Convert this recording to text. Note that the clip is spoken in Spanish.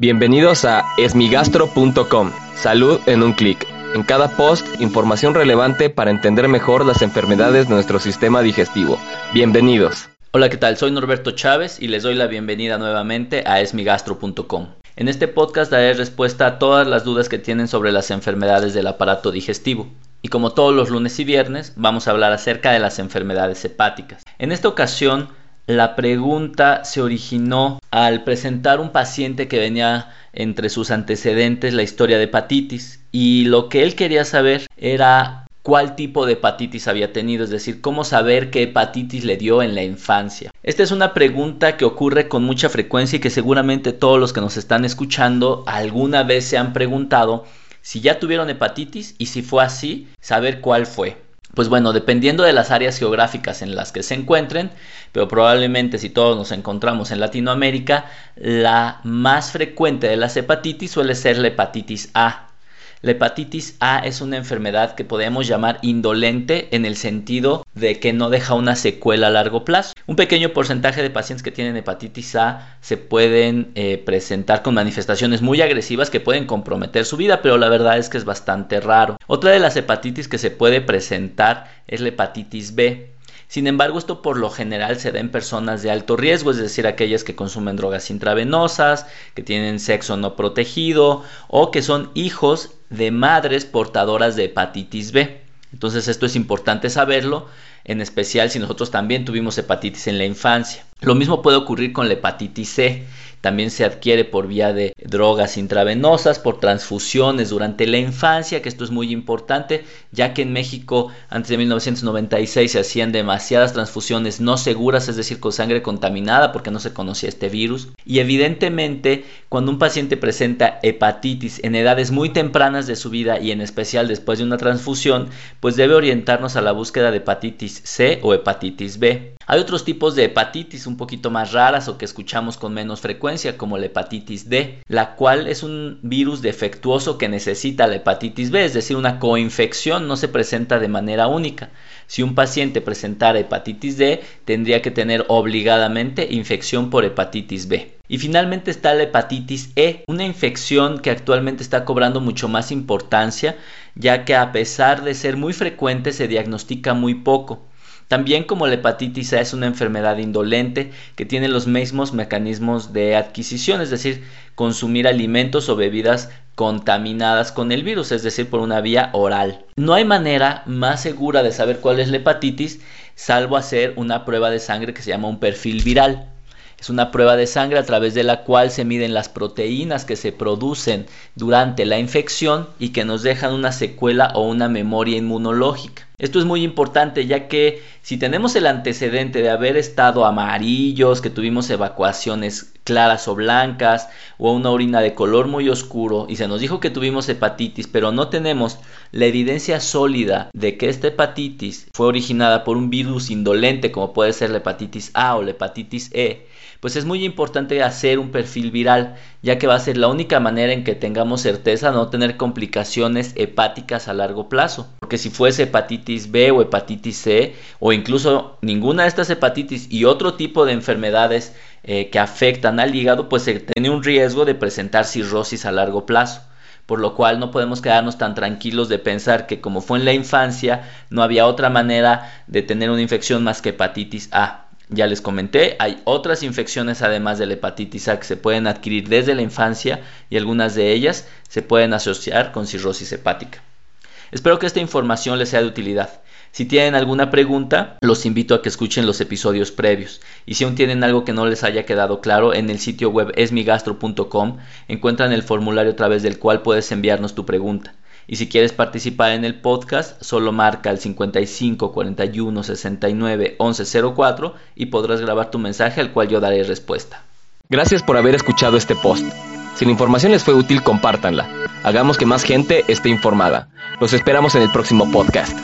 Bienvenidos a esmigastro.com. Salud en un clic. En cada post, información relevante para entender mejor las enfermedades de nuestro sistema digestivo. Bienvenidos. Hola, ¿qué tal? Soy Norberto Chávez y les doy la bienvenida nuevamente a esmigastro.com. En este podcast daré respuesta a todas las dudas que tienen sobre las enfermedades del aparato digestivo. Y como todos los lunes y viernes, vamos a hablar acerca de las enfermedades hepáticas. En esta ocasión la pregunta se originó al presentar un paciente que venía entre sus antecedentes la historia de hepatitis y lo que él quería saber era cuál tipo de hepatitis había tenido, es decir, cómo saber qué hepatitis le dio en la infancia. Esta es una pregunta que ocurre con mucha frecuencia y que seguramente todos los que nos están escuchando alguna vez se han preguntado si ya tuvieron hepatitis y si fue así, saber cuál fue. Pues bueno, dependiendo de las áreas geográficas en las que se encuentren, pero probablemente si todos nos encontramos en Latinoamérica, la más frecuente de las hepatitis suele ser la hepatitis A. La hepatitis A es una enfermedad que podemos llamar indolente en el sentido de que no deja una secuela a largo plazo. Un pequeño porcentaje de pacientes que tienen hepatitis A se pueden eh, presentar con manifestaciones muy agresivas que pueden comprometer su vida, pero la verdad es que es bastante raro. Otra de las hepatitis que se puede presentar es la hepatitis B. Sin embargo, esto por lo general se da en personas de alto riesgo, es decir, aquellas que consumen drogas intravenosas, que tienen sexo no protegido o que son hijos de madres portadoras de hepatitis B. Entonces esto es importante saberlo, en especial si nosotros también tuvimos hepatitis en la infancia. Lo mismo puede ocurrir con la hepatitis C también se adquiere por vía de drogas intravenosas, por transfusiones durante la infancia, que esto es muy importante, ya que en México antes de 1996 se hacían demasiadas transfusiones no seguras, es decir, con sangre contaminada porque no se conocía este virus. Y evidentemente, cuando un paciente presenta hepatitis en edades muy tempranas de su vida y en especial después de una transfusión, pues debe orientarnos a la búsqueda de hepatitis C o hepatitis B. Hay otros tipos de hepatitis un poquito más raras o que escuchamos con menos frecuencia, como la hepatitis D, la cual es un virus defectuoso que necesita la hepatitis B, es decir, una coinfección no se presenta de manera única. Si un paciente presentara hepatitis D, tendría que tener obligadamente infección por hepatitis B. Y finalmente está la hepatitis E, una infección que actualmente está cobrando mucho más importancia, ya que a pesar de ser muy frecuente se diagnostica muy poco. También como la hepatitis A es una enfermedad indolente que tiene los mismos mecanismos de adquisición, es decir, consumir alimentos o bebidas contaminadas con el virus, es decir, por una vía oral. No hay manera más segura de saber cuál es la hepatitis salvo hacer una prueba de sangre que se llama un perfil viral. Es una prueba de sangre a través de la cual se miden las proteínas que se producen durante la infección y que nos dejan una secuela o una memoria inmunológica. Esto es muy importante ya que si tenemos el antecedente de haber estado amarillos, que tuvimos evacuaciones claras o blancas o una orina de color muy oscuro y se nos dijo que tuvimos hepatitis, pero no tenemos la evidencia sólida de que esta hepatitis fue originada por un virus indolente como puede ser la hepatitis A o la hepatitis E, pues es muy importante hacer un perfil viral, ya que va a ser la única manera en que tengamos certeza de no tener complicaciones hepáticas a largo plazo. Porque si fuese hepatitis B o hepatitis C, o incluso ninguna de estas hepatitis y otro tipo de enfermedades eh, que afectan al hígado, pues se tiene un riesgo de presentar cirrosis a largo plazo por lo cual no podemos quedarnos tan tranquilos de pensar que como fue en la infancia, no había otra manera de tener una infección más que hepatitis A. Ya les comenté, hay otras infecciones además de la hepatitis A que se pueden adquirir desde la infancia y algunas de ellas se pueden asociar con cirrosis hepática. Espero que esta información les sea de utilidad. Si tienen alguna pregunta, los invito a que escuchen los episodios previos. Y si aún tienen algo que no les haya quedado claro, en el sitio web esmigastro.com encuentran el formulario a través del cual puedes enviarnos tu pregunta. Y si quieres participar en el podcast, solo marca el 55 41 69 11 04 y podrás grabar tu mensaje al cual yo daré respuesta. Gracias por haber escuchado este post. Si la información les fue útil, compártanla. Hagamos que más gente esté informada. Los esperamos en el próximo podcast.